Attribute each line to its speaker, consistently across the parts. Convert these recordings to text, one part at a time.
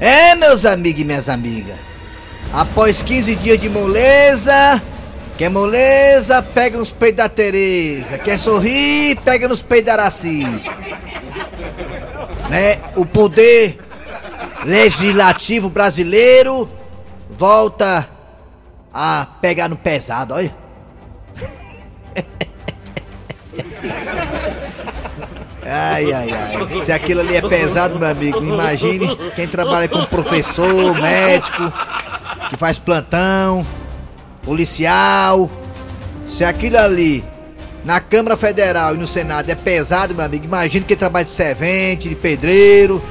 Speaker 1: É, meus amigos e minhas amigas. Após 15 dias de moleza, quer moleza, pega nos peitos da Tereza. Quer sorrir, pega nos peitos da Araci. Né? O poder legislativo brasileiro volta a pegar no pesado, olha. Ai, ai, ai. Se aquilo ali é pesado, meu amigo, imagine quem trabalha como professor, médico, que faz plantão, policial. Se aquilo ali na Câmara Federal e no Senado é pesado, meu amigo, imagine quem trabalha de servente, de pedreiro,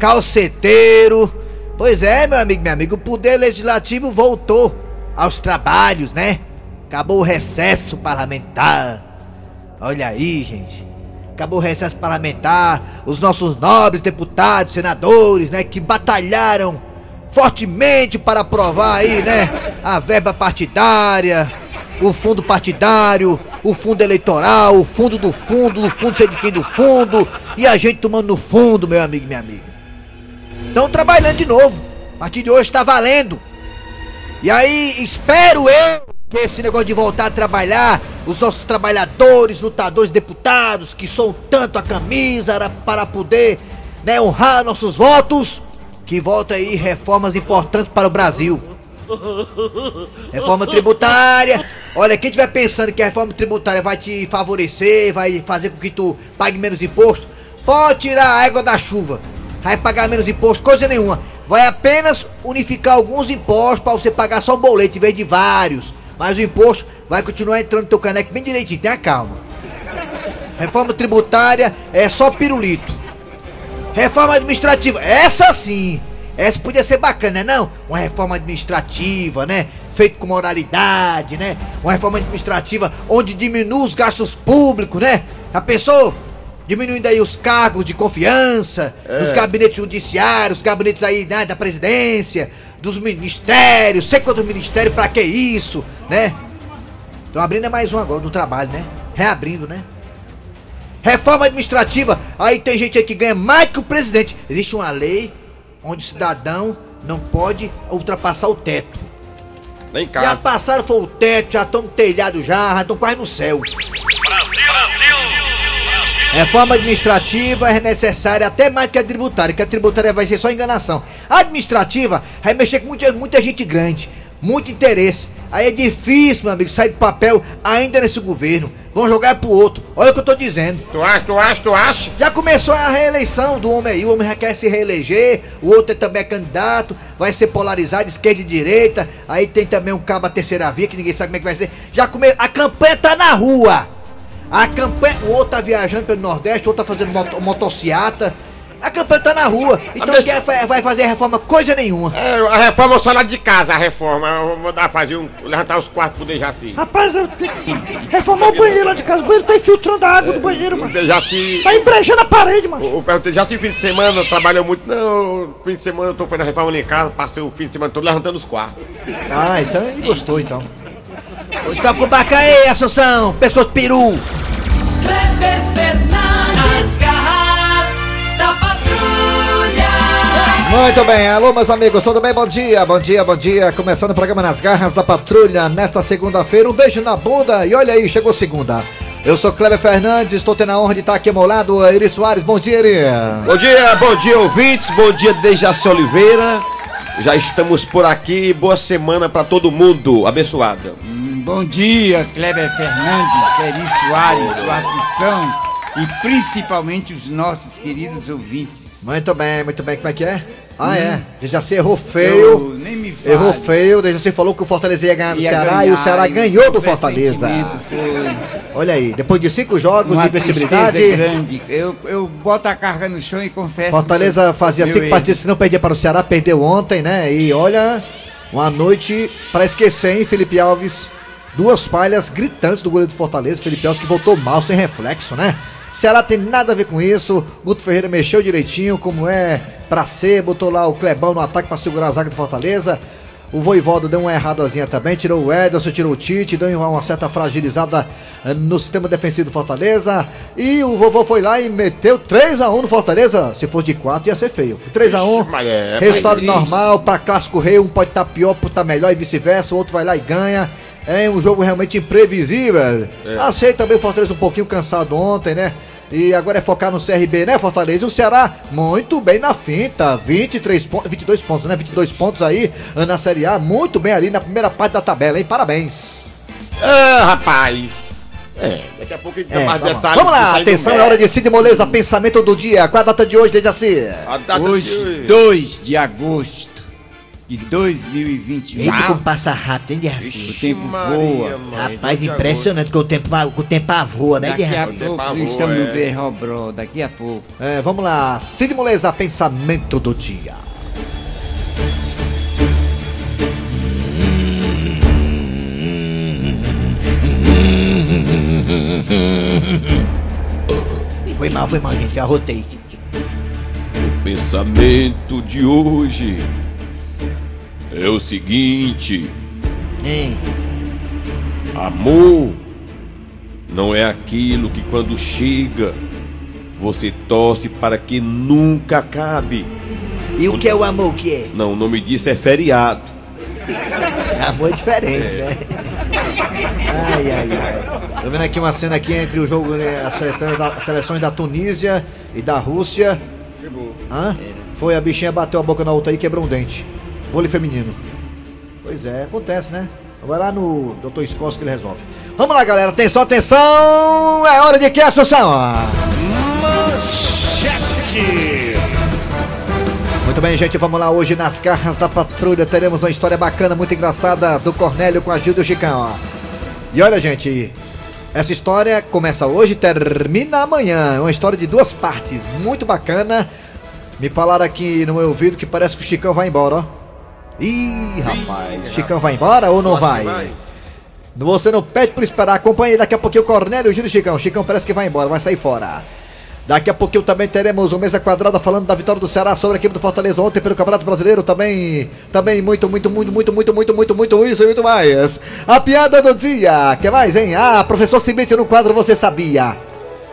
Speaker 1: calceteiro. Pois é, meu amigo, meu amigo, o poder legislativo voltou aos trabalhos, né? Acabou o recesso parlamentar. Olha aí, gente. Acabou o recesso parlamentar. Os nossos nobres deputados, senadores, né? Que batalharam fortemente para aprovar aí, né? A verba partidária, o fundo partidário, o fundo eleitoral, o fundo do fundo, do fundo sei de quem do fundo. E a gente tomando no fundo, meu amigo e minha amiga. Estão trabalhando de novo. A partir de hoje está valendo. E aí, espero eu que esse negócio de voltar a trabalhar, os nossos trabalhadores, lutadores, deputados, que são tanto a camisa para poder né, honrar nossos votos, que volta aí reformas importantes para o Brasil. Reforma tributária. Olha, quem estiver pensando que a reforma tributária vai te favorecer, vai fazer com que tu pague menos imposto, pode tirar a água da chuva. Vai pagar menos imposto, coisa nenhuma. Vai apenas unificar alguns impostos para você pagar só um boleto em vez de vários. Mas o imposto vai continuar entrando no teu caneco bem direitinho, tenha calma. Reforma tributária é só pirulito. Reforma administrativa, essa sim. Essa podia ser bacana, né não? Uma reforma administrativa, né? Feito com moralidade, né? Uma reforma administrativa onde diminui os gastos públicos, né? Já pensou? Diminuindo aí os cargos de confiança,
Speaker 2: É.
Speaker 1: nos gabinetes judiciários, os gabinetes aí, né, da presidência, dos ministérios, sei quantos ministérios, pra que isso, né? Estão abrindo é mais um agora no trabalho, né? Reabrindo, né? Reforma administrativa, aí tem gente aí que ganha mais que o presidente. Existe uma lei onde o cidadão não pode ultrapassar o teto.
Speaker 2: Nem
Speaker 1: Já
Speaker 2: casa.
Speaker 1: passaram foi o teto, já estão no telhado já, já estão quase no céu. Reforma administrativa é necessária até mais que a tributária, que a tributária vai ser só enganação. A administrativa vai mexer com muita, muita gente grande, muito interesse. Aí é difícil, meu amigo, sair do papel ainda nesse governo. Vão jogar pro outro. Olha o que eu tô dizendo.
Speaker 2: Tu acha, tu acha, tu acha?
Speaker 1: Já começou a reeleição do homem aí, o homem já quer se reeleger, o outro também é candidato, vai ser polarizado, esquerda e direita, aí tem também um cabo a terceira via, que ninguém sabe como é que vai ser. Já come... A campanha tá na rua! A campanha. O outro tá viajando pelo Nordeste, o outro tá fazendo moto... motociata. A campanha tá na rua, então
Speaker 2: mas-
Speaker 1: ninguém vai- fazer reforma coisa nenhuma.
Speaker 2: É, a reforma é só lá de casa, a reforma. Eu vou mandar fazer um. levantar os quartos pro Dejaci.
Speaker 3: Rapaz, eu tenho que reformar o banheiro lá de casa. O banheiro tá infiltrando a água do banheiro,
Speaker 2: O
Speaker 3: mano.
Speaker 2: Dejaci.
Speaker 3: Tá embrejando a parede, mano.
Speaker 2: Eu perguntei, já fim de semana, trabalhou muito. Não, fim de semana eu tô fazendo a reforma ali em casa, passei o fim de semana todo levantando os quartos.
Speaker 1: Ah, então ele gostou então. Hoje tá com o baca aí, Assunção, pescoço peru.
Speaker 4: Kleber Fernandes, garras da patrulha.
Speaker 5: Muito bem, alô meus amigos, tudo bem? Bom dia, bom dia, bom dia. Começando o programa Nas Garras da Patrulha nesta segunda-feira. Um beijo na bunda e olha aí, chegou segunda. Eu sou Kleber Fernandes, estou tendo a honra de estar aqui ao meu lado, Eri Soares. Bom dia, Eri.
Speaker 6: Bom dia, bom dia ouvintes, bom dia Dejaci Oliveira. Já estamos por aqui, boa semana pra todo mundo, abençoada.
Speaker 7: Bom dia, Kleber Fernandes, Eri Soares, o Assunção e principalmente os nossos queridos ouvintes.
Speaker 5: Muito bem, muito bem, como é que é? Ah, é.
Speaker 1: Hum.
Speaker 5: Já se errou
Speaker 7: Eu-
Speaker 5: feio.
Speaker 7: nem me fale.
Speaker 5: Errou feio, já você falou que o Fortaleza ia ganhar do
Speaker 7: Ia
Speaker 5: Ceará
Speaker 7: ganhar,
Speaker 5: e o Ceará ganhou do Fortaleza.
Speaker 7: Foi
Speaker 1: Olha aí, depois de cinco jogos
Speaker 7: Uma
Speaker 1: de invencibilidade,
Speaker 7: grande. Eu, eu boto a carga no chão e confesso.
Speaker 1: Fortaleza fazia cinco
Speaker 7: erro.
Speaker 1: partidas se não perdia para o Ceará, perdeu ontem, né? E olha, uma noite para esquecer, hein, Felipe Alves? Duas falhas gritantes do goleiro do Fortaleza, Felipe Alves que voltou mal, sem reflexo, né? Ceará tem nada a ver com isso. Guto Ferreira mexeu direitinho, como é pra ser, botou lá o Clebão no ataque para segurar a zaga do Fortaleza. O Voivoda deu uma erradazinha também, tirou o Ederson, tirou o Tite, deu uma certa fragilizada eh, no sistema defensivo do Fortaleza. E o vovô foi lá e meteu 3x1 no Fortaleza. Se fosse de 4 ia ser feio. 3x1,
Speaker 2: Ixi, mas é,
Speaker 1: resultado
Speaker 2: mas-
Speaker 1: normal pra clássico rei. Um pode estar pior, pode estar melhor e vice-versa. O outro vai lá e ganha. É um jogo realmente imprevisível. Achei também o Fortaleza um pouquinho cansado ontem, né? E agora é focar no CRB, né, Fortaleza? E o Ceará, muito bem na finta. 23 pontos, 22 pontos, né? 22 pontos aí na Série A. Muito bem ali na primeira parte da tabela, hein? Parabéns.
Speaker 2: Ah, rapaz. É, daqui a pouco a gente dá
Speaker 1: É,
Speaker 2: mais
Speaker 1: vamos,
Speaker 2: detalhes.
Speaker 1: vamos lá, atenção, é hora de Cid Moleza, pensamento do dia. Qual a data de hoje, Dejaci?
Speaker 2: A data de
Speaker 7: Hoje, 2 de agosto de 2021.
Speaker 8: Eita, como passa rápido, hein,
Speaker 7: O
Speaker 8: Dejaci?
Speaker 7: tempo
Speaker 2: Maria,
Speaker 7: voa.
Speaker 2: mãe,
Speaker 8: Rapaz,
Speaker 2: de
Speaker 8: impressionante que o tempo, que o tempo voa, né,
Speaker 7: Daqui a
Speaker 8: Dejaci?
Speaker 7: pouco estamos no
Speaker 2: é.
Speaker 7: Berrobró, daqui a pouco.
Speaker 1: É, vamos lá, Cid Moleza, pensamento do dia.
Speaker 8: Foi mal, foi mal, gente, eu arrotei.
Speaker 9: Pensamento de hoje é o seguinte:
Speaker 8: Hein?
Speaker 9: amor não é aquilo que quando chega você torce para que nunca acabe.
Speaker 8: E o que é o amor, o que é?
Speaker 9: Não, o nome disso é feriado.
Speaker 1: Amor é diferente, né? Ai, ai, ai. Tô vendo aqui uma cena aqui entre o jogo, né, as seleções da, as seleções da Tunísia e da Rússia. Hã? Foi, a bichinha bateu a boca na outra aí e quebrou um dente. Vôlei feminino. Pois é, acontece, né? Vai lá no Dr. Scott que ele resolve. Vamos lá, galera. Atenção, atenção! É hora de que, Assunção? Muito bem, gente, vamos lá. Hoje nas garras da patrulha teremos uma história bacana, muito engraçada do Cornélio com a Gil do Chicão. ó. E olha, gente, essa história começa hoje e termina amanhã. É uma história de duas partes, muito bacana. Me falaram aqui no meu ouvido que parece que o Chicão vai embora, ó. Ih, rapaz, Chicão vai embora ou não vai? Você não pede por esperar, acompanhe daqui a pouquinho o Cornélio e o Gil do Chicão. Chicão parece que vai embora, vai sair fora. Daqui a pouquinho também teremos o Mesa Quadrada falando da vitória do Ceará sobre a equipe do Fortaleza ontem pelo Campeonato Brasileiro. Também, também muito, muito, muito, muito, muito, muito, muito, muito isso e muito mais. A piada do dia. que mais, hein? Ah, professor Cimite no quadro Você Sabia.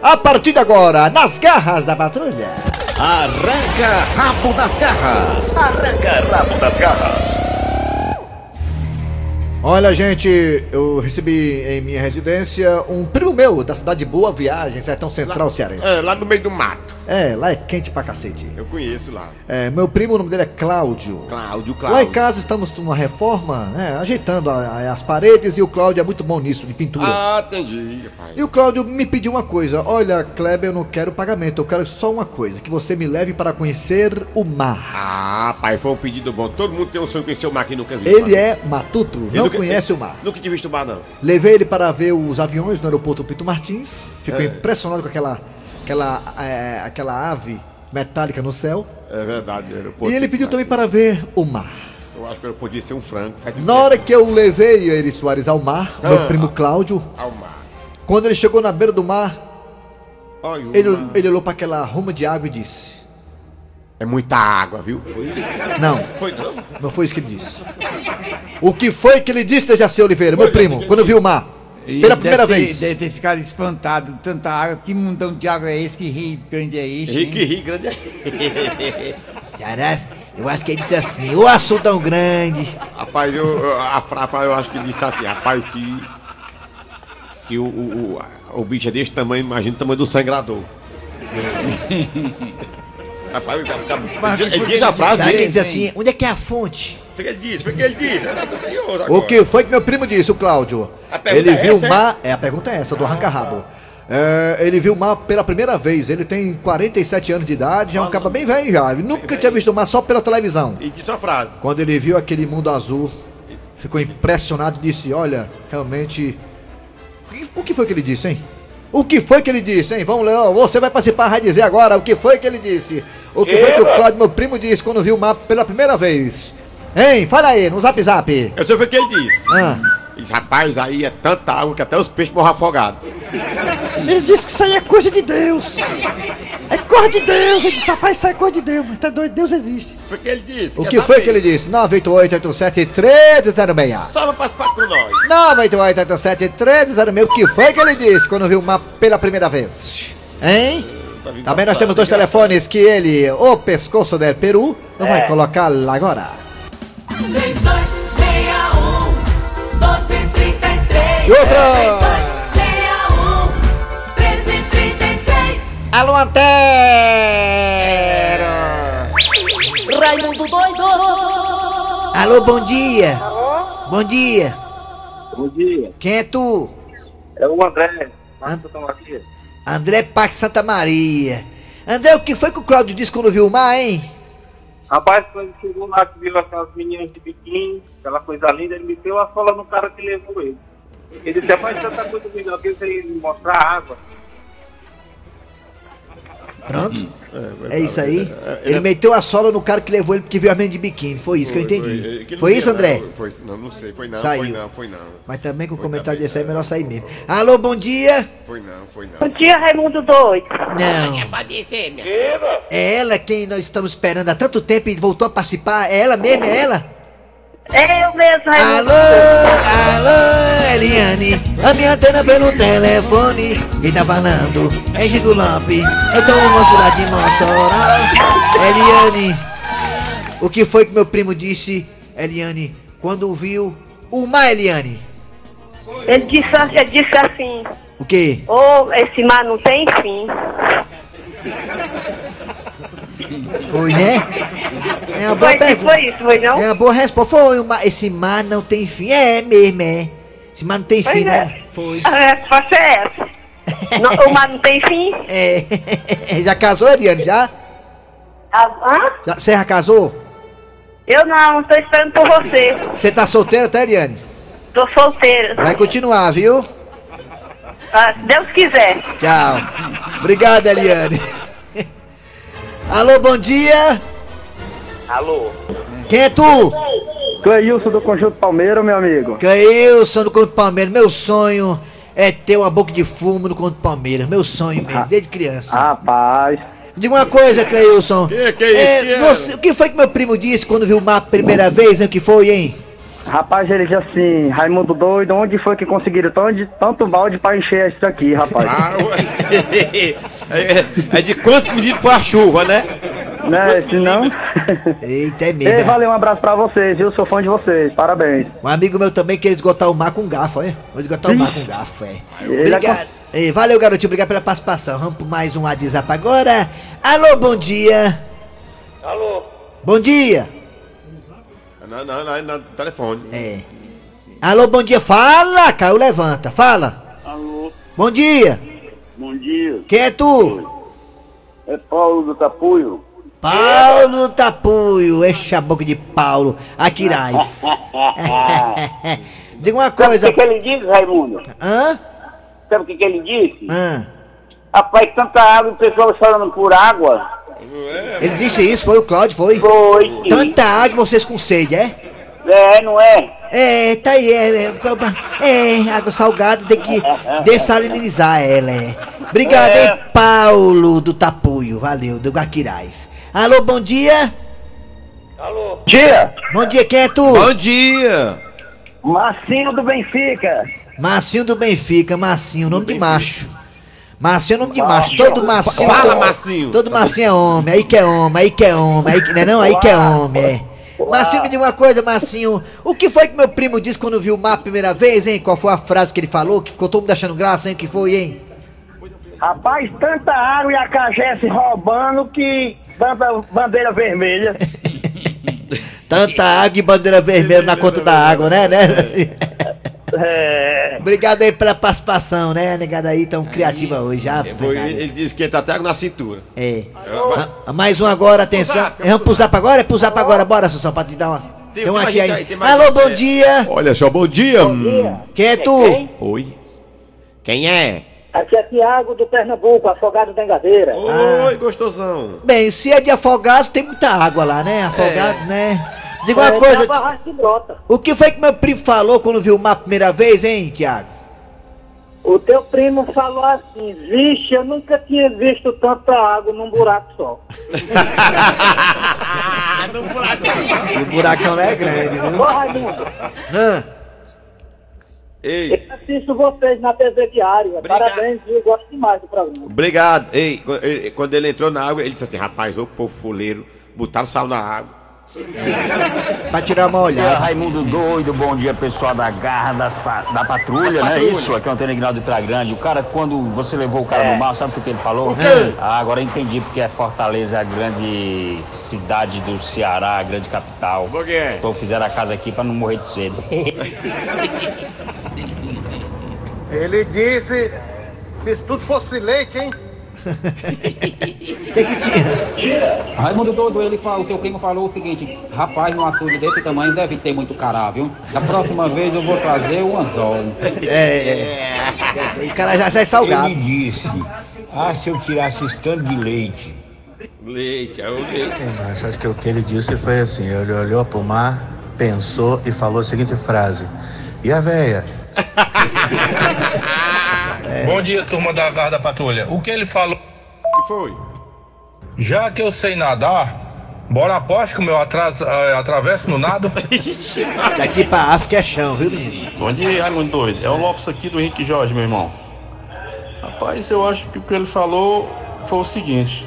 Speaker 1: A partir de agora, nas garras da patrulha.
Speaker 9: Arranca rabo das garras. Arranca rabo das garras.
Speaker 1: Olha, gente, eu recebi em minha residência um primo meu da cidade de Boa Viagem, Sertão Central Cearense.
Speaker 2: É, lá no meio do mato.
Speaker 1: É, lá é quente pra cacete.
Speaker 2: Eu conheço lá.
Speaker 1: É, meu primo, o nome dele é Cláudio.
Speaker 2: Cláudio,
Speaker 1: Lá em
Speaker 2: Cláudio.
Speaker 1: casa estamos numa reforma, né? Ajeitando a- a- as paredes e o Cláudio é muito bom nisso, de pintura.
Speaker 2: Ah, entendi, rapaz.
Speaker 1: E o Cláudio me pediu uma coisa: Olha, Kleber, eu não quero pagamento, eu quero só uma coisa: que você me leve para conhecer o mar.
Speaker 2: Ah, pai, foi um pedido bom. Todo mundo tem um sonho de conhecer o mar que nunca viu.
Speaker 1: Ele
Speaker 2: pai.
Speaker 1: é matuto, não
Speaker 2: nunca-
Speaker 1: conhece o mar.
Speaker 2: Nunca tinha visto o mar, não.
Speaker 1: Levei ele para ver os aviões no aeroporto Pito Martins. Ficou
Speaker 2: É.
Speaker 1: impressionado com aquela, aquela, é, aquela ave metálica no céu.
Speaker 2: É verdade. Era
Speaker 1: E ele pediu também para ver o mar.
Speaker 2: Eu acho que eu podia ser um frango.
Speaker 1: Na hora que eu levei Eri Soares ao mar, meu
Speaker 2: Ah.
Speaker 1: primo Cláudio,
Speaker 2: Ao mar.
Speaker 1: quando ele chegou na beira do mar,
Speaker 2: Olha
Speaker 1: ele,
Speaker 2: mar.
Speaker 1: ele olhou para aquela ruma de água e disse:
Speaker 2: É muita água, viu?
Speaker 1: Não,
Speaker 2: Foi não?
Speaker 1: não foi isso que ele disse. O que foi que ele disse, Dejaci Oliveira, meu primo, quando viu o mar? Pela primeira
Speaker 7: deve ter-
Speaker 1: vez.
Speaker 7: Deve ter ficado espantado. Tanta água. Que mundão de água é esse? Que rio grande é este? hein?
Speaker 2: Rique, rique, grande.
Speaker 8: Ceará, eu acho que ele disse assim, ô açude tão grande.
Speaker 2: Rapaz, eu, eu- a frapa eu acho que disse assim, rapaz, se. Se o, o, o, o bicho é desse tamanho, imagina o tamanho do sangrador. rapaz, ficar.
Speaker 7: Mas
Speaker 2: Ele diz a frase
Speaker 8: que ele
Speaker 2: dele.
Speaker 8: diz assim, onde é que é a fonte?
Speaker 2: Foi que ele disse, foi que ele disse.
Speaker 1: O
Speaker 2: agora.
Speaker 1: que foi que meu primo disse, o Cláudio?
Speaker 2: A pergunta
Speaker 1: Ele
Speaker 2: é
Speaker 1: viu o mar. É, a pergunta é essa, do arranca-rabo. É, ele viu o mar pela primeira vez. Ele tem 47 anos de idade, é um caba bem velho já. Ele nunca tinha visto o mar só pela televisão.
Speaker 2: E disse a frase.
Speaker 1: Quando ele viu aquele mundo azul, ficou impressionado e disse: Olha, realmente
Speaker 5: O que foi que ele disse, hein? O que foi que ele disse, hein? Vamos, Leão, você vai participar, vai dizer agora o que foi que ele disse. O que foi que o Cláudio, meu primo, disse quando viu o mapa pela primeira vez. Hein? Fala aí, no zap zap.
Speaker 2: Eu sei o que ele disse.
Speaker 5: Ah,
Speaker 2: Diz, rapaz, aí é tanta água que até os peixes morram afogados.
Speaker 3: Ele disse que isso aí é coisa de Deus. É coisa de Deus. Ele disse, rapaz, isso é coisa de Deus. Mas tá doido, Deus existe.
Speaker 2: Foi o que ele disse.
Speaker 5: o que foi que ele disse? 988-87-1306.
Speaker 2: Só pra participar com nós.
Speaker 5: 988-87-1306. O que foi que ele disse quando viu o mapa pela primeira vez? Hein? Também nós temos dois telefones que ele, o pescoço del Peru, não vai colocar lá agora.
Speaker 4: 3261 1233
Speaker 5: E outra? Alô, Antero!
Speaker 4: Raimundo doido!
Speaker 1: Alô, bom dia. Bom dia.
Speaker 10: Bom dia,
Speaker 1: Quem é tu?
Speaker 10: é o André.
Speaker 1: And-
Speaker 10: Santa Maria.
Speaker 1: André Pax Santa Maria. André, o que foi que o Cláudio disse quando viu o mar, hein?
Speaker 10: Rapaz, quando chegou lá que viu aquelas meninas de biquíni, aquela coisa linda, ele meteu a sola no cara que levou ele. Ele disse, rapaz, tanta coisa melhor que você ir mostrar a água.
Speaker 1: Pronto. É isso aí. Ele meteu a sola no cara que levou ele porque viu a menina de biquíni. Foi isso que eu entendi. Foi
Speaker 2: dia,
Speaker 1: isso, André?
Speaker 2: Não, foi, não, não sei, foi não,
Speaker 1: Saiu.
Speaker 2: foi não, foi não.
Speaker 1: Mas também com o
Speaker 2: Foi
Speaker 1: comentário
Speaker 2: também,
Speaker 1: desse aí é melhor sair mesmo. Alô, bom dia.
Speaker 2: Foi não, foi não.
Speaker 11: Bom dia, Raimundo Doido.
Speaker 1: Não. É ela quem nós estamos esperando há tanto tempo e voltou a participar. É ela mesmo, é ela?
Speaker 11: É eu mesmo, Raimundo.
Speaker 1: Alô, alô, Eliane. A minha antena pelo telefone. Quem tá falando é Chico Lopes. Eu tô no moço lá de Mossoró. Eliane, o que foi que meu primo disse, Eliane, quando viu o mar, Eliane?
Speaker 11: Ele disse, ele disse assim,
Speaker 1: O quê?
Speaker 11: ô, esse mar não tem fim.
Speaker 1: Foi, né? É uma boa
Speaker 11: Foi,
Speaker 1: pergunta.
Speaker 11: foi isso, foi não?
Speaker 1: É uma boa resposta. Foi, o mar- esse mar não tem fim. É mesmo, é. Não tem
Speaker 11: Pois
Speaker 1: fim,
Speaker 11: é.
Speaker 1: né? Foi.
Speaker 11: A resposta é essa. Não, o mar não tem fim?
Speaker 1: É. já casou, Eliane? Já?
Speaker 11: Ah, hã?
Speaker 1: já? Você já casou?
Speaker 11: Eu não, tô esperando por você.
Speaker 1: Você tá solteira, tá, Eliane?
Speaker 11: Tô solteira.
Speaker 1: Vai continuar, viu?
Speaker 11: Ah, se Deus quiser.
Speaker 1: Tchau. Obrigado, Eliane. Alô, bom dia.
Speaker 10: Alô?
Speaker 1: Quem é tu?
Speaker 10: Cleilson do Conjunto Palmeira, meu amigo.
Speaker 1: Cleilson do Conto Palmeiras. Meu sonho é ter uma boca de fumo no Conto Palmeiras. Meu sonho mesmo, desde criança.
Speaker 10: Rapaz,
Speaker 1: Diga uma coisa, Cleilson.
Speaker 2: Que que é isso, que é?
Speaker 1: você- o que foi que meu primo disse quando viu o mapa a primeira vez, hein? O que foi, hein?
Speaker 10: Rapaz, ele disse assim, Raimundo doido, onde foi que conseguiram tanto, tanto balde pra encher isso aqui, rapaz?
Speaker 2: Ah, ué. é, é de quantos pedidos foi a chuva, né?
Speaker 10: né, se não...
Speaker 1: Eita, é
Speaker 10: Ei,
Speaker 1: mesmo.
Speaker 10: valeu, um abraço pra vocês, viu? Sou fã de vocês, parabéns.
Speaker 1: Um amigo meu também quer esgotar o mar com garfo, é? Vou esgotar o mar com garfo, é.
Speaker 10: Ele
Speaker 1: Obrigado. Ei, valeu, garotinho. Obrigado pela participação. Vamos por mais um WhatsApp agora. Alô, bom dia.
Speaker 10: Alô?
Speaker 1: Bom dia.
Speaker 2: Não, não, não, não, telefone.
Speaker 1: É. Alô, bom dia. Fala, Caio, levanta. Fala.
Speaker 10: Alô,
Speaker 1: Bom dia.
Speaker 10: bom dia.
Speaker 1: Quem é tu?
Speaker 10: É Paulo do Tapuio.
Speaker 1: Paulo Tapuio. Enche a boca de Paulo. Aquiraz. Diga uma coisa.
Speaker 10: ele disse, Raimundo?
Speaker 1: Hã?
Speaker 10: Sabe o que, que ele disse?
Speaker 1: Hã?
Speaker 10: Rapaz, tanta água e o pessoal chorando por água.
Speaker 1: Ele disse isso, foi o Cláudio, foi?
Speaker 10: Foi.
Speaker 1: Tanta água vocês com sede, é?
Speaker 10: É, não é?
Speaker 1: É, tá aí, é, é, é, água salgada tem que dessalinizar ela, é. Obrigado,
Speaker 10: É.
Speaker 1: hein, Paulo do Tapuio, valeu, do Guaquiraz. Alô, bom dia?
Speaker 10: Alô? Dia!
Speaker 1: Bom dia, quem é tu?
Speaker 6: Bom dia!
Speaker 10: Marcinho do Benfica.
Speaker 1: Marcinho do Benfica, Marcinho, nome de macho. Marcinho é nome de macho, todo Marcinho...
Speaker 2: Fala,
Speaker 1: todo,
Speaker 2: Marcinho.
Speaker 1: Todo Marcinho é homem, aí que é homem, aí que é homem, aí que, não é não? Aí que é homem, é. Marcinho, me diga uma coisa, Marcinho. O que foi que meu primo disse quando viu o mapa a primeira vez, hein? Qual foi a frase que ele falou? Que ficou todo mundo achando graça, hein? O que foi, hein?
Speaker 10: Rapaz, tanta água e a cajé se roubando que tanta bandeira vermelha.
Speaker 1: Tanta água e bandeira vermelha na conta da água, né? né?
Speaker 10: É.
Speaker 1: Obrigado aí pela participação, né? Negada aí tão criativa hoje, já.
Speaker 2: Foi, ele, ele disse que ele tá até na cintura.
Speaker 1: É. Ah, Mais um agora, atenção. Vamos pro zap agora? É pro zap agora, bora, Sussão, pra te dar uma.
Speaker 2: Tem
Speaker 1: Tem um aqui aí. Alô,
Speaker 2: gente
Speaker 1: bom dia.
Speaker 2: Olha só, bom dia. Hum.
Speaker 1: Quem é tu?
Speaker 2: Oi.
Speaker 12: Quem é?
Speaker 13: Aqui é Tiago do Pernambuco, afogado da Engadeira.
Speaker 12: Oi, gostosão.
Speaker 1: Bem, se é de afogados, tem muita água lá, né? Afogados, né? Diga uma
Speaker 13: É,
Speaker 1: coisa. O que foi que meu primo falou quando viu o mapa a primeira vez, hein, Tiago?
Speaker 13: O teu primo falou assim, vixe, eu nunca tinha visto tanta água num buraco só.
Speaker 1: O buracão lá é grande,
Speaker 13: Ô
Speaker 1: viu?
Speaker 13: Raimundo,
Speaker 1: Hã?
Speaker 2: Ei,
Speaker 13: eu assisto vocês na TV Diária. Parabéns, eu gosto demais do programa.
Speaker 12: Obrigado. Ei, quando ele entrou na água, ele disse assim: rapaz, ô povo fuleiro, botaram sal na água.
Speaker 1: Pra tirar uma olhada.
Speaker 14: Raimundo Doido, bom dia pessoal da garra das pa- da patrulha, né? Isso, aqui é o Antônio Ignaldo de Praia Grande. O cara, quando você levou o cara no mar, sabe o que ele falou? Ah, agora eu entendi porque é Fortaleza a grande cidade do Ceará, a grande capital.
Speaker 15: Por quê?
Speaker 14: Então fizeram a casa aqui pra não morrer de cedo.
Speaker 16: Ele disse, se isso tudo fosse leite, hein?
Speaker 17: Raimundo Doido, ele fala, o seu primo falou o seguinte: rapaz, num açude desse tamanho deve ter muito cará, viu? Da próxima vez eu vou trazer o anzol.
Speaker 1: É, é. O cara já sai salgado.
Speaker 18: Ele disse, ah, se eu tirasse esse tanto de leite.
Speaker 2: leite, é o leite.
Speaker 19: Mas acho que o que ele disse foi assim: ele olhou pro mar, pensou e falou a seguinte frase: E a véia?
Speaker 20: Bom dia, turma da Garra da Patrulha. O que ele falou?
Speaker 2: O que foi?
Speaker 20: Já que eu sei nadar, bora aposta que o meu atras, eh, atravesso no nado?
Speaker 1: Daqui pra África é chão, viu, menino?
Speaker 21: Bom dia, Raimundo Doido. É o Lopes aqui do Henrique Jorge, meu irmão. Rapaz, eu acho que o que ele falou foi o seguinte: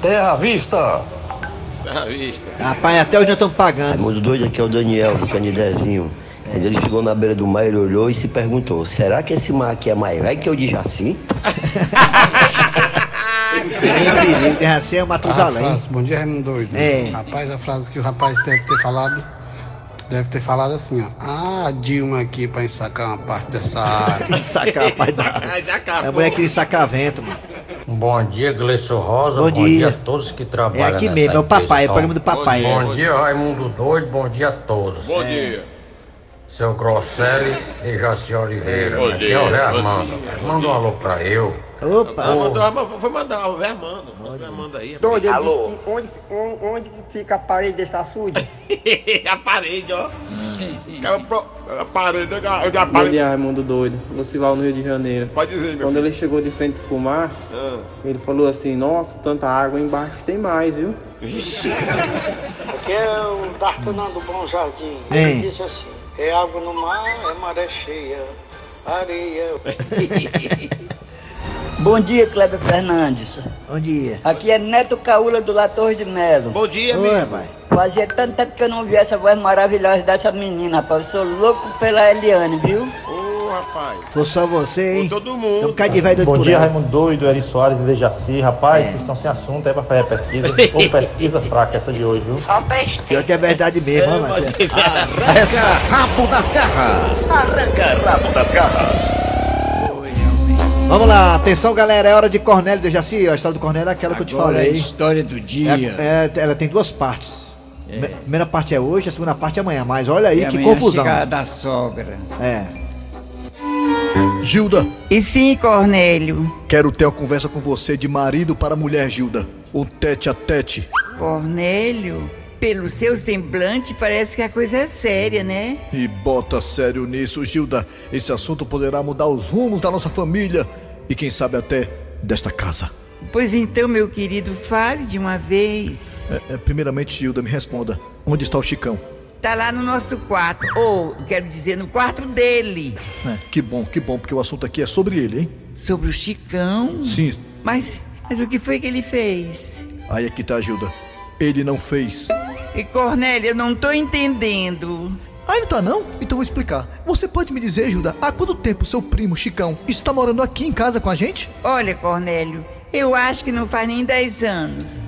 Speaker 21: Terra à vista!
Speaker 2: Tá à vista.
Speaker 1: Rapaz, até hoje nós estamos pagando.
Speaker 22: Raimundo doido aqui é o Daniel, do Canidezinho. Quando ele chegou na beira do mar, ele olhou e se perguntou: será que esse mar aqui é mais velho que o de Jaci?
Speaker 1: Perigo, tem assim é o Matusalém.
Speaker 23: A frase, bom dia, Raimundo Doido.
Speaker 1: É.
Speaker 23: Rapaz, a frase que o rapaz deve ter falado, deve ter falado assim, ó. Ah, a Dilma aqui pra ensacar uma parte dessa área.
Speaker 1: Sacar, rapaz, da... É a mulher que sacar vento, mano.
Speaker 18: Bom dia, Gleison Rosa.
Speaker 1: Bom dia.
Speaker 18: a todos que trabalham
Speaker 1: É aqui
Speaker 18: nessa
Speaker 1: mesmo, é o papai, é o
Speaker 18: Bom,
Speaker 1: programa do papai.
Speaker 18: Bom,
Speaker 1: é.
Speaker 18: dia, Raimundo Doido. Bom dia a todos.
Speaker 2: Bom
Speaker 18: É.
Speaker 2: dia.
Speaker 18: Seu Grosselli de Jaci Oliveira.
Speaker 2: Bom
Speaker 18: Aqui é o
Speaker 2: bom
Speaker 18: Armando. Manda um alô pra eu.
Speaker 1: Opa!
Speaker 2: Ah, mandou, foi mandar, o Vermando. O Vermando aí. Alô?
Speaker 24: disse onde, onde, onde fica a parede desse açude?
Speaker 2: a parede, ó. Aquela pro- A parede, eu já- eu já
Speaker 25: Bom
Speaker 2: parei.
Speaker 25: dia, Raimundo Doido. Lucival, no Rio de Janeiro.
Speaker 2: Pode dizer, meu
Speaker 25: Quando ele chegou de frente pro mar,
Speaker 2: Ah.
Speaker 25: ele falou assim: Nossa, tanta água embaixo tem mais, viu?
Speaker 23: Aqui é o D'Artagnan do Bom Jardim. Ele disse assim, é água no mar, é maré cheia, areia.
Speaker 26: Bom dia, Kleber Fernandes.
Speaker 1: Bom dia.
Speaker 26: Aqui é Neto Caula do La Torre de Melo.
Speaker 12: Bom dia,
Speaker 1: Oi,
Speaker 12: amigo.
Speaker 1: rapaz.
Speaker 26: Fazia tanto tempo que eu não vi essa voz maravilhosa dessa menina, rapaz. Eu sou louco pela Eliane, viu?
Speaker 2: Ô, rapaz.
Speaker 1: Foi só você, hein?
Speaker 2: Todo mundo.
Speaker 1: Então, cada de velho
Speaker 27: Bom dia. Raimundo Doido, Eri Soares e Dejaci. Rapaz, vocês estão sem assunto aí pra fazer a pesquisa. Ou pesquisa fraca essa de hoje, viu?
Speaker 26: Só besteira.
Speaker 1: Pior que é verdade mesmo, Marcelo.
Speaker 9: Arranca rabo das garras. Arranca rabo das garras.
Speaker 5: Vamos lá, atenção galera, é hora de Cornélio de Jaci, a história do Cornélio é aquela que eu te
Speaker 28: Agora
Speaker 5: falei.
Speaker 28: é a história do dia.
Speaker 5: É, é, ela tem duas partes. A primeira parte é hoje, a segunda parte é amanhã, mas olha aí
Speaker 28: E
Speaker 5: que
Speaker 28: amanhã
Speaker 5: confusão.
Speaker 28: chega a da sogra.
Speaker 5: É. Gilda,
Speaker 7: E sim, Cornélio.
Speaker 5: quero ter uma conversa com você de marido para mulher, Gilda. Um tete a tete.
Speaker 7: Cornélio, pelo seu semblante, parece que a coisa é séria, né?
Speaker 5: E bota sério nisso, Gilda. Esse assunto poderá mudar os rumos da nossa família e quem sabe até desta casa.
Speaker 7: Pois então, meu querido, fale de uma vez.
Speaker 5: É, é, primeiramente, Gilda, me responda. Onde está o Chicão?
Speaker 7: Tá lá no nosso quarto. Ou, quero dizer, no quarto dele.
Speaker 5: É, que bom, que bom, porque o assunto aqui é sobre ele, hein?
Speaker 7: Sobre o Chicão?
Speaker 5: Sim.
Speaker 7: Mas, mas o que foi que ele fez?
Speaker 5: Aí aqui tá, Gilda. Ele não fez.
Speaker 7: E Cornélio, eu não tô entendendo.
Speaker 5: Ah, não tá não? Então vou explicar. Você pode me dizer, Gilda, há quanto tempo seu primo Chicão está morando aqui em casa com a gente?
Speaker 7: Olha, Cornélio, eu acho que não faz nem 10 anos.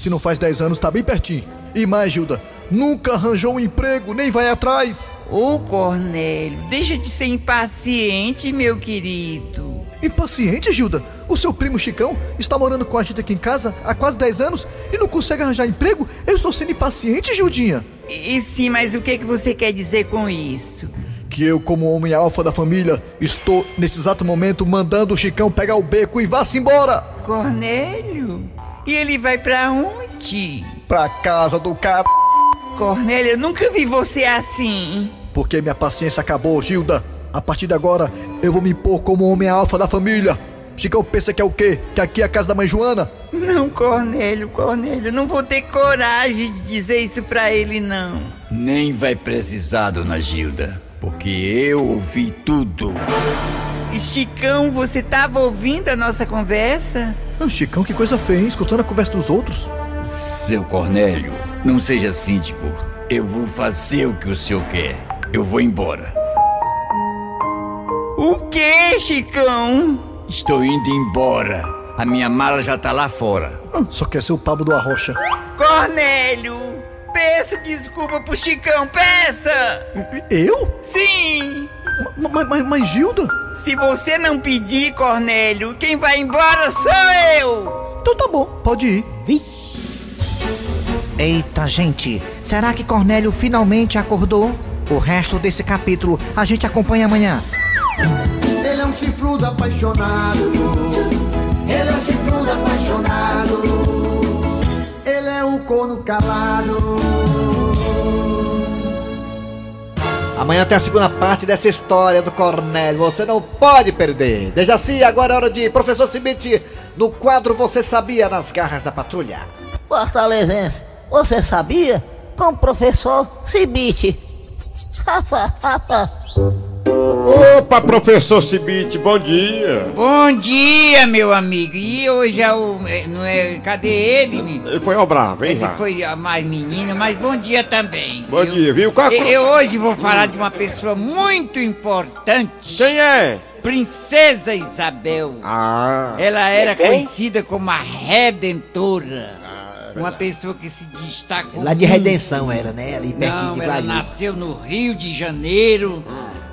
Speaker 5: Se não faz 10 anos, tá bem pertinho. E mais, Gilda, nunca arranjou um emprego, nem vai atrás.
Speaker 7: Ô, Cornélio, deixa de ser impaciente, meu querido.
Speaker 5: Impaciente, Gilda? O seu primo Chicão está morando com a gente aqui em casa há quase 10 anos e não consegue arranjar emprego? Eu estou sendo impaciente, Gildinha.
Speaker 7: E, e sim, mas o que, que você quer dizer com isso?
Speaker 5: que eu, como homem alfa da família, estou nesse exato momento mandando o Chicão pegar o beco e vá-se embora
Speaker 29: Cornélio? E ele vai pra onde?
Speaker 5: pra casa do cara.
Speaker 29: Cornélio, eu nunca vi você assim.
Speaker 5: Porque minha paciência acabou, Gilda. A partir de agora, eu vou me impor como homem alfa da família. Chicão pensa que é o quê? Que aqui é a casa da mãe Joana?
Speaker 29: Não, Cornélio, Cornélio, eu não vou ter coragem de dizer isso pra ele, não.
Speaker 28: Nem vai precisar, dona Gilda, porque eu ouvi tudo.
Speaker 29: E Chicão, você tava ouvindo a nossa conversa?
Speaker 5: Ah, Chicão, que coisa feia, hein? Escutando a conversa dos outros.
Speaker 28: Seu Cornélio, não seja síndico. Eu vou fazer o que o senhor quer. Eu vou embora.
Speaker 29: O que, Chicão?
Speaker 28: Estou indo embora. A minha mala já tá lá fora.
Speaker 5: Ah, só quer ser o Pablo do Arrocha.
Speaker 29: Cornélio, peça desculpa pro Chicão, peça!
Speaker 5: Eu?
Speaker 29: Sim!
Speaker 5: Mas, mas, mas Gilda?
Speaker 29: Se você não pedir, Cornélio, quem vai embora sou eu!
Speaker 5: Então tá bom, pode ir.
Speaker 1: Eita, gente, será que Cornélio finalmente acordou? O resto desse capítulo a gente acompanha amanhã.
Speaker 30: Ele é um chifrudo apaixonado. Ele é um chifrudo apaixonado. Ele é um corno calado.
Speaker 5: Amanhã tem a segunda parte dessa história do Cornélio. Você não pode perder. Dejaci, agora é hora de Professor Cimite no quadro Você Sabia nas Garras da Patrulha.
Speaker 31: Fortalezense, você sabia? Com o professor Cibite.
Speaker 6: Opa, professor Cibite, bom dia.
Speaker 7: Bom dia, meu amigo. E hoje é o. é, Não é, cadê ele? menino?
Speaker 6: Ele foi ao bravo, hein,
Speaker 7: Ele
Speaker 6: Rá?
Speaker 7: foi a mais menino, mas bom dia também.
Speaker 6: Bom dia, viu? Qual-
Speaker 7: Eu, eu hoje vou falar de uma pessoa muito importante.
Speaker 6: Quem é?
Speaker 7: Princesa Isabel.
Speaker 6: Ah.
Speaker 7: Ela era conhecida como a Redentora. Uma pessoa que se destacou.
Speaker 1: Lá de
Speaker 7: muito.
Speaker 1: Redenção era, né? Ali pertinho
Speaker 7: Não,
Speaker 1: de
Speaker 7: ela nasceu no Rio de Janeiro,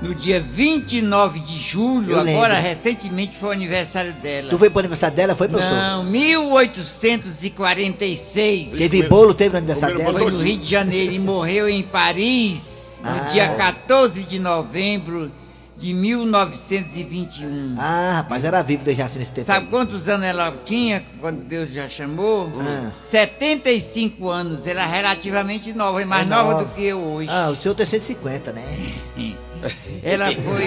Speaker 7: no dia 29 de julho.
Speaker 1: Eu
Speaker 7: Agora,
Speaker 1: lembro.
Speaker 7: recentemente foi o aniversário dela.
Speaker 1: Tu foi pro aniversário dela, foi, professor?
Speaker 7: Não, 1846.
Speaker 1: Teve bolo, teve no aniversário dela?
Speaker 7: Foi no Rio de Janeiro e morreu em Paris no
Speaker 1: Ah.
Speaker 7: dia 14 de novembro de 1921.
Speaker 1: Ah, rapaz, era vivo de Jaci nesse tempo.
Speaker 7: Sabe quantos anos ela tinha quando Deus já chamou?
Speaker 1: Ah.
Speaker 7: 75 anos. Ela é relativamente nova, mais
Speaker 1: É
Speaker 7: nova,
Speaker 1: nova.
Speaker 7: do que eu hoje.
Speaker 1: Ah, o senhor tem 150, né?
Speaker 7: Ela foi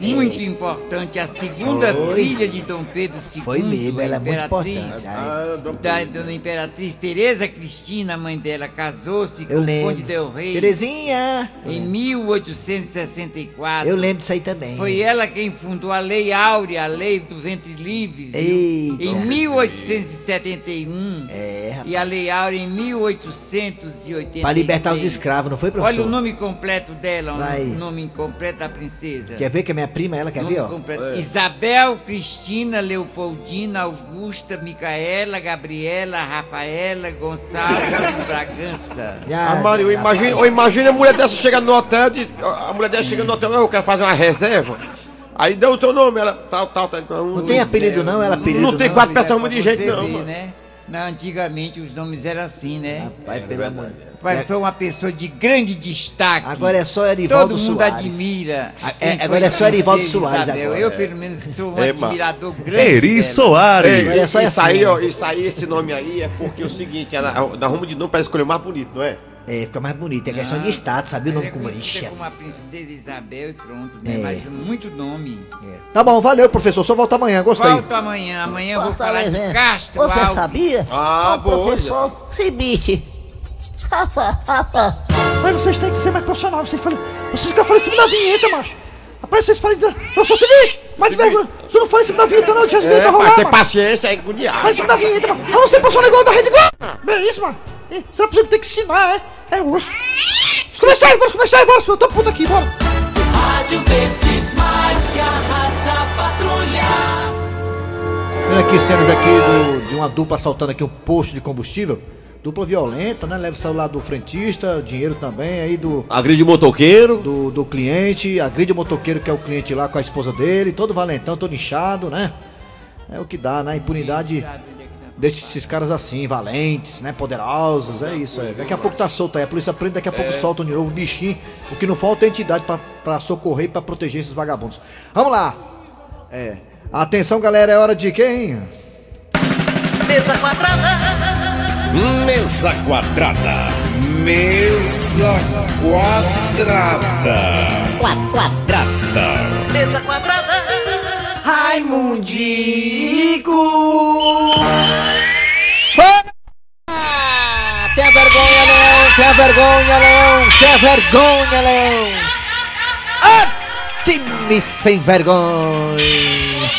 Speaker 7: muito importante, a segunda
Speaker 1: Foi.
Speaker 7: filha de Dom Pedro II.
Speaker 1: Foi mesmo, ela é muito importante.
Speaker 6: Ah,
Speaker 7: Da dona Imperatriz Teresa Cristina, a mãe dela, casou-se com o. Conde Del Rey.
Speaker 1: Terezinha!
Speaker 7: Em 1864.
Speaker 1: Eu lembro disso aí também.
Speaker 7: Foi ela quem fundou a Lei Áurea, a Lei do Ventre Livre. viu?
Speaker 1: Eita.
Speaker 7: Em 1871.
Speaker 1: É,
Speaker 7: E a Lei Áurea em 1886.
Speaker 1: Pra libertar os escravos, não foi, professor?
Speaker 7: Olha o nome completo dela,
Speaker 1: Vai.
Speaker 7: o nome completo da princesa.
Speaker 1: Quer ver que é minha prima, ela quer
Speaker 7: Nome
Speaker 1: ver, ó?
Speaker 7: completo. Isabel, Cristina, Leopoldina, Augusta, Micaela, Gabriela, Rafaela, Gonçalo de Bragança.
Speaker 6: Ah, Mário, imagina, imagina a mulher dessa chegando no hotel, de, a mulher dessa chegando no hotel, eu quero fazer uma reserva. Aí deu o teu nome, ela tal, tal, tal. Não,
Speaker 1: tem apelido não, ela apelido
Speaker 6: Não tem
Speaker 1: não.
Speaker 6: quatro
Speaker 7: Pois é,
Speaker 6: pessoas de jeito não,
Speaker 7: ver, né? Não, antigamente os nomes eram assim, né?
Speaker 1: Pai, pelo amor.
Speaker 7: Mas foi uma pessoa de grande destaque.
Speaker 1: Agora é só Erivaldo
Speaker 7: Todo mundo
Speaker 1: Soares.
Speaker 7: admira.
Speaker 1: É, agora é só
Speaker 7: a
Speaker 1: Erivaldo Soares
Speaker 7: Isabel.
Speaker 1: agora.
Speaker 7: Eu, pelo menos, sou um
Speaker 6: É,
Speaker 7: admirador grande.
Speaker 32: Eri
Speaker 7: dela.
Speaker 32: Soares.
Speaker 6: Ei,
Speaker 1: Olha só
Speaker 6: isso
Speaker 1: assim,
Speaker 6: aí, ó, isso aí, esse nome aí é porque é o seguinte, ela dá rumo de nome para escolher o mais bonito, não é?
Speaker 1: É, fica mais bonito. É questão de status, sabia o nome
Speaker 7: é
Speaker 1: como enche?
Speaker 7: como a princesa Isabel e pronto, né?
Speaker 1: É.
Speaker 7: Mas muito nome.
Speaker 5: Tá bom, valeu, professor. Só volta amanhã, gostei.
Speaker 7: Volto amanhã. Amanhã eu vou falar de Castro
Speaker 31: Você
Speaker 7: Alves.
Speaker 31: sabia?
Speaker 6: Ah,
Speaker 31: o
Speaker 6: boa,
Speaker 31: professor Cibite.
Speaker 5: Mas vocês têm que ser mais profissionais. Vocês, falam, vocês ficam falando em cima da vinheta, macho. Rapaz, vocês falam. Professor Civil, mais de vergonha. Você não fala em cima da vinheta, não. Deixa a vinheta
Speaker 6: É,
Speaker 5: rolar,
Speaker 6: mas
Speaker 5: macho.
Speaker 6: paciência é agoniado.
Speaker 5: Fala em cima da vinheta, mano. Eu não sei profissional igual da Rede Globo. Bem, isso, mano. Será possível ter que ensinar, é? É osso. Vamos começar aí, bora começar aí, bora. Eu tô puto aqui, bora.
Speaker 30: Rádio Verdes mais garras da patrulha.
Speaker 5: Vendo aqui cenas aqui do- de uma dupla assaltando aqui um posto de combustível. Dupla violenta, né? Leva o celular do frentista, dinheiro também aí do.
Speaker 32: Agride o motoqueiro.
Speaker 5: Do, do cliente, agride o motoqueiro que é o cliente lá com a esposa dele, todo valentão, todo inchado, né? É o que dá, né? Impunidade. Deixa esses caras assim, valentes, né? Poderosos, é isso. É. Daqui a pouco tá solto aí. A polícia prende, daqui a pouco
Speaker 33: É.
Speaker 5: solta de novo o bichinho. O que não falta é entidade pra, pra socorrer e pra proteger esses vagabundos. Vamos lá! É. Atenção, galera, é hora de quem?
Speaker 9: Mesa quadrada. Mesa quadrada. Mesa quadrada. Quadrada.
Speaker 34: Mesa quadrada.
Speaker 1: Raimundico! Tenha vergonha, Leão! Tenha vergonha, Leão! Tenha vergonha, Leão! Ah, time sem vergonha!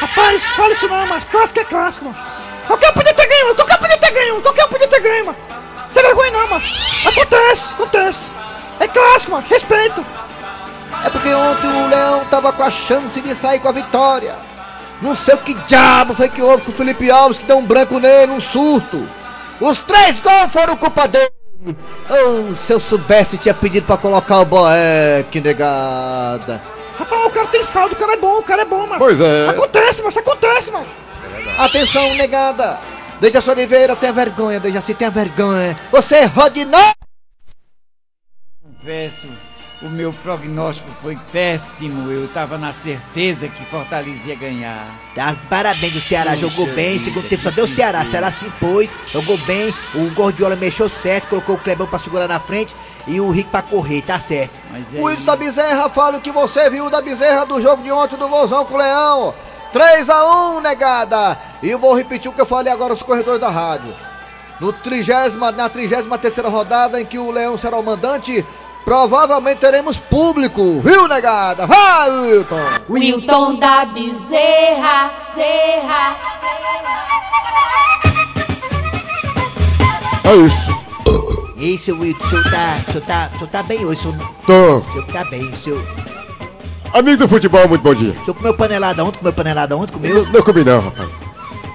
Speaker 35: Rapaz, fala isso não, mas clássico é clássico, mano. Qualquer um podia ter ganho, qualquer um podia ter ganho, qualquer um podia ter ganho, mano. Sem vergonha não, mano. Acontece, acontece. É clássico, mano. Respeito.
Speaker 1: É porque ontem o Leão tava com a chance de sair com a vitória. Não sei o que diabo foi que houve com o Felipe Alves que deu um branco nele, um surto. Os três gols foram culpa dele. Oh, se eu soubesse, tinha pedido pra colocar o Boé, que negada.
Speaker 35: Rapaz, o cara tem saldo, o cara é bom, o cara é bom, mano.
Speaker 1: Pois é.
Speaker 35: Acontece, mas acontece, mano.
Speaker 1: Atenção, negada. Dejaci Oliveira, tenha vergonha, Dejaci, tenha vergonha. Você errou de novo.
Speaker 7: Confesso, o meu prognóstico foi péssimo. Eu tava na certeza que Fortaleza ia ganhar.
Speaker 1: Tá, parabéns, o Ceará
Speaker 7: Puxa
Speaker 1: jogou bem,
Speaker 7: vida,
Speaker 1: segundo tempo só deu o Ceará, o. Ceará se impôs, jogou bem, o Gordiola mexeu certo, colocou o Clebão pra segurar na frente e o Rick pra correr, tá certo.
Speaker 7: Mas é
Speaker 5: O Wilton da Bezerra, fala o que você viu da Bezerra do jogo de ontem do Vozão com o Leão. 3x1, negada. E eu vou repetir o que eu falei agora nos corredores da rádio. No trigésima, na 33 rodada em que o Leão será o mandante, provavelmente teremos público, viu, negada? Vai, Wilton!
Speaker 36: Wilton da Bezerra, Zerra.
Speaker 5: É isso.
Speaker 1: Ei, seu Wilton, o senhor tá, o senhor tá, o senhor tá bem hoje, o senhor,
Speaker 5: Tô.
Speaker 1: o senhor tá bem, o senhor,
Speaker 2: Amigo do futebol, muito bom dia.
Speaker 1: o senhor comeu panelada ontem, comeu panelada ontem, comeu?
Speaker 2: Não comi não, rapaz.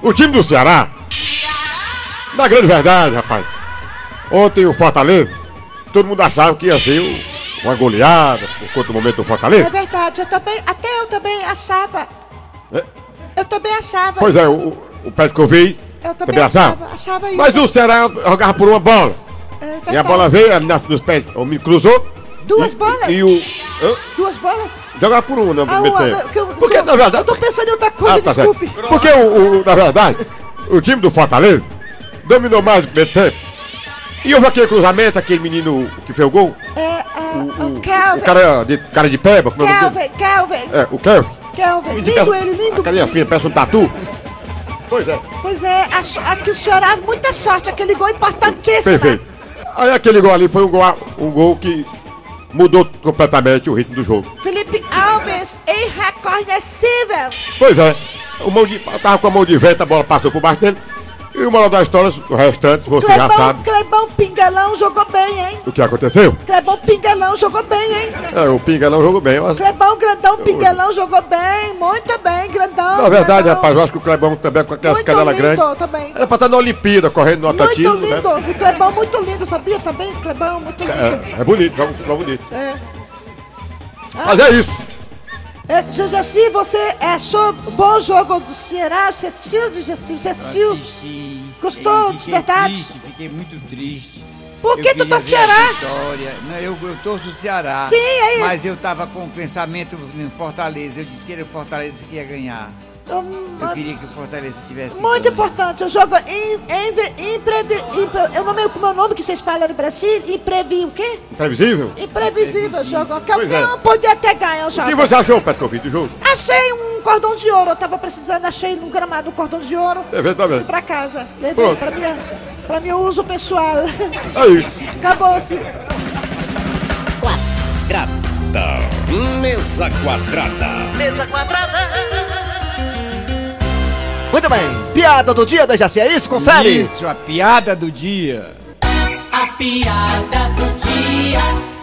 Speaker 2: O time do Ceará, na grande verdade, rapaz, ontem o Fortaleza, todo mundo achava que ia ser o- uma goleada, por conta do momento do
Speaker 35: É
Speaker 2: Fortaleza.
Speaker 35: verdade, eu também, até eu também achava.
Speaker 2: É.
Speaker 35: Eu também achava.
Speaker 2: Pois é, o, o pé que eu vi,
Speaker 35: Eu também
Speaker 2: também achava.
Speaker 35: achava, achava.
Speaker 2: Mas o Ceará jogava por uma bola.
Speaker 35: É
Speaker 2: E a bola veio ali nas- nos pés, o menino cruzou.
Speaker 35: Duas
Speaker 2: e,
Speaker 35: bolas?
Speaker 2: E o. Hã?
Speaker 35: Duas bolas?
Speaker 2: Jogava por uma no
Speaker 35: Ah,
Speaker 2: primeiro
Speaker 35: uma,
Speaker 2: tempo.
Speaker 35: que eu-
Speaker 2: Porque, na verdade.
Speaker 35: Eu tô pensando em outra coisa,
Speaker 2: Ah, tá certo.
Speaker 35: desculpe.
Speaker 2: Porque, o, o- na verdade, o time do Fortaleza dominou mais o primeiro tempo. E houve aquele cruzamento, aquele menino que fez o gol.
Speaker 35: É, é, o
Speaker 2: O
Speaker 35: Kelvin.
Speaker 2: cara de, cara de peba, como é o nome dele?
Speaker 35: Kelvin, Kelvin.
Speaker 2: É, o Kelvin.
Speaker 35: Kelvin, lindo
Speaker 2: diga-
Speaker 35: ele, lindo.
Speaker 2: A carinha fina, parece um tatu. Pois é.
Speaker 35: Pois é, acho- aqui o Ceará, muita sorte, aquele gol importantíssimo.
Speaker 2: Perfeito. Aí aquele gol ali foi um gol, um gol que mudou completamente o ritmo do jogo.
Speaker 35: Felipe Alves, irreconhecível.
Speaker 2: Pois é. O mão de, tava com a mão de vento, a bola passou por baixo dele. E o moral da história, o restante, você já
Speaker 35: Clebão,
Speaker 2: sabe
Speaker 35: Clebão Pinguelão jogou bem, hein?
Speaker 2: o que aconteceu.
Speaker 35: Clebão Pinguelão jogou bem, hein?
Speaker 2: É, o Pinga não jogou bem. Mas,
Speaker 35: Clebão Grandão Pinguelão jogou bem, muito bem, Grandão.
Speaker 2: na verdade,
Speaker 35: Grandão.
Speaker 2: rapaz, eu acho que o Clebão também com aquelas
Speaker 35: Muito
Speaker 2: canelas
Speaker 35: lindo
Speaker 2: grandes.
Speaker 35: também.
Speaker 2: Era pra estar na Olimpíada, correndo no
Speaker 35: Muito
Speaker 2: atletismo, né?
Speaker 35: lindo, e Clebão muito lindo, sabia também? Clebão muito lindo.
Speaker 2: É, é bonito, joga um futebol bonito.
Speaker 35: É.
Speaker 2: Mas é isso.
Speaker 35: É, Jaci, você achou bom jogo do Ceará? Você assistiu, Jaci? Você assistiu? Gostou
Speaker 7: Eu
Speaker 35: de
Speaker 7: fiquei
Speaker 35: verdade?
Speaker 7: Triste, fiquei muito triste.
Speaker 35: Por que
Speaker 7: Eu
Speaker 35: tu tá Ceará?
Speaker 7: a vitória. Não, eu, eu torço o Ceará.
Speaker 35: Sim, aí-
Speaker 7: Mas eu tava com o pensamento em Fortaleza. Eu disse que era o Fortaleza que ia ganhar.
Speaker 35: Hum,
Speaker 7: Eu queria que o Fortaleza tivesse
Speaker 35: Muito
Speaker 7: ganho.
Speaker 35: importante, o jogo imprevi, impre, eu não lembro como é o nome que vocês falam no Brasil, imprevi o quê?
Speaker 2: Imprevisível?
Speaker 35: Imprevisível o jogo, campeão
Speaker 2: é.
Speaker 35: podia ter ganho o
Speaker 2: O
Speaker 35: jogo.
Speaker 2: que você achou, Petkovic, do jogo?
Speaker 35: Achei um cordão de ouro, eu tava precisando, achei no gramado um cordão de ouro.
Speaker 2: É verdade.
Speaker 35: Fui pra casa, levei
Speaker 2: Pronto.
Speaker 35: pra, minha, pra meu uso pessoal.
Speaker 2: É isso.
Speaker 35: Acabou-se.
Speaker 9: Quadrada. Mesa quadrada.
Speaker 34: Mesa quadrada.
Speaker 5: Muito bem, piada do dia da Jaci, é isso? Confere!
Speaker 7: Isso, a piada do dia.
Speaker 36: A piada do dia.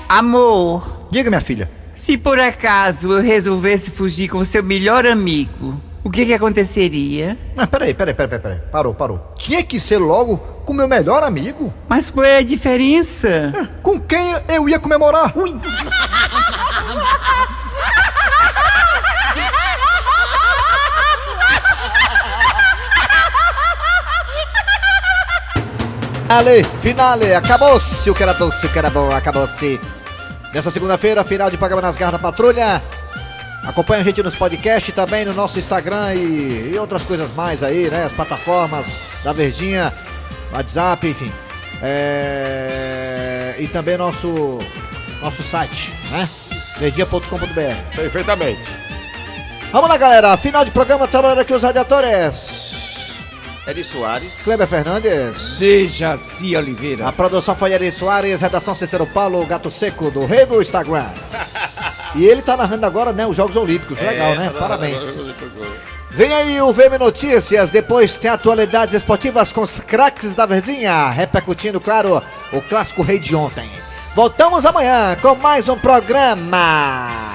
Speaker 34: Amor,
Speaker 5: Diga, minha filha.
Speaker 34: Se por acaso eu resolvesse fugir com seu melhor amigo, o que é que aconteceria?
Speaker 5: Mas peraí, peraí, peraí, peraí. Parou, parou. Tinha que ser logo com meu melhor amigo?
Speaker 34: Mas qual é a diferença?
Speaker 5: É, com quem eu ia comemorar? Ui!
Speaker 1: finale, finale, acabou-se o que era doce, o que era bom, acabou-se. Nessa segunda-feira, final de programa nas garras da patrulha. Acompanha a gente nos podcasts também no nosso Instagram e, e outras coisas mais aí, né? As plataformas da Verdinha, WhatsApp, enfim. É, E também nosso, nosso site, né? Verdinha.com.br.
Speaker 2: Perfeitamente.
Speaker 1: Vamos lá, galera. Final de programa, trabalhando aqui os radiadores.
Speaker 37: Eri Soares.
Speaker 1: Kleber Fernandes.
Speaker 28: Dejaci Oliveira.
Speaker 1: A produção foi Eri Soares, redação Cícero Paulo, Gato Seco, do Rei do Instagram. e ele tá narrando agora, né, os Jogos Olímpicos. Legal, né? Parabéns. Vem aí o VM Notícias, depois tem atualidades esportivas com os craques da Verzinha, repercutindo, claro, o clássico rei de ontem. Voltamos amanhã com mais um programa.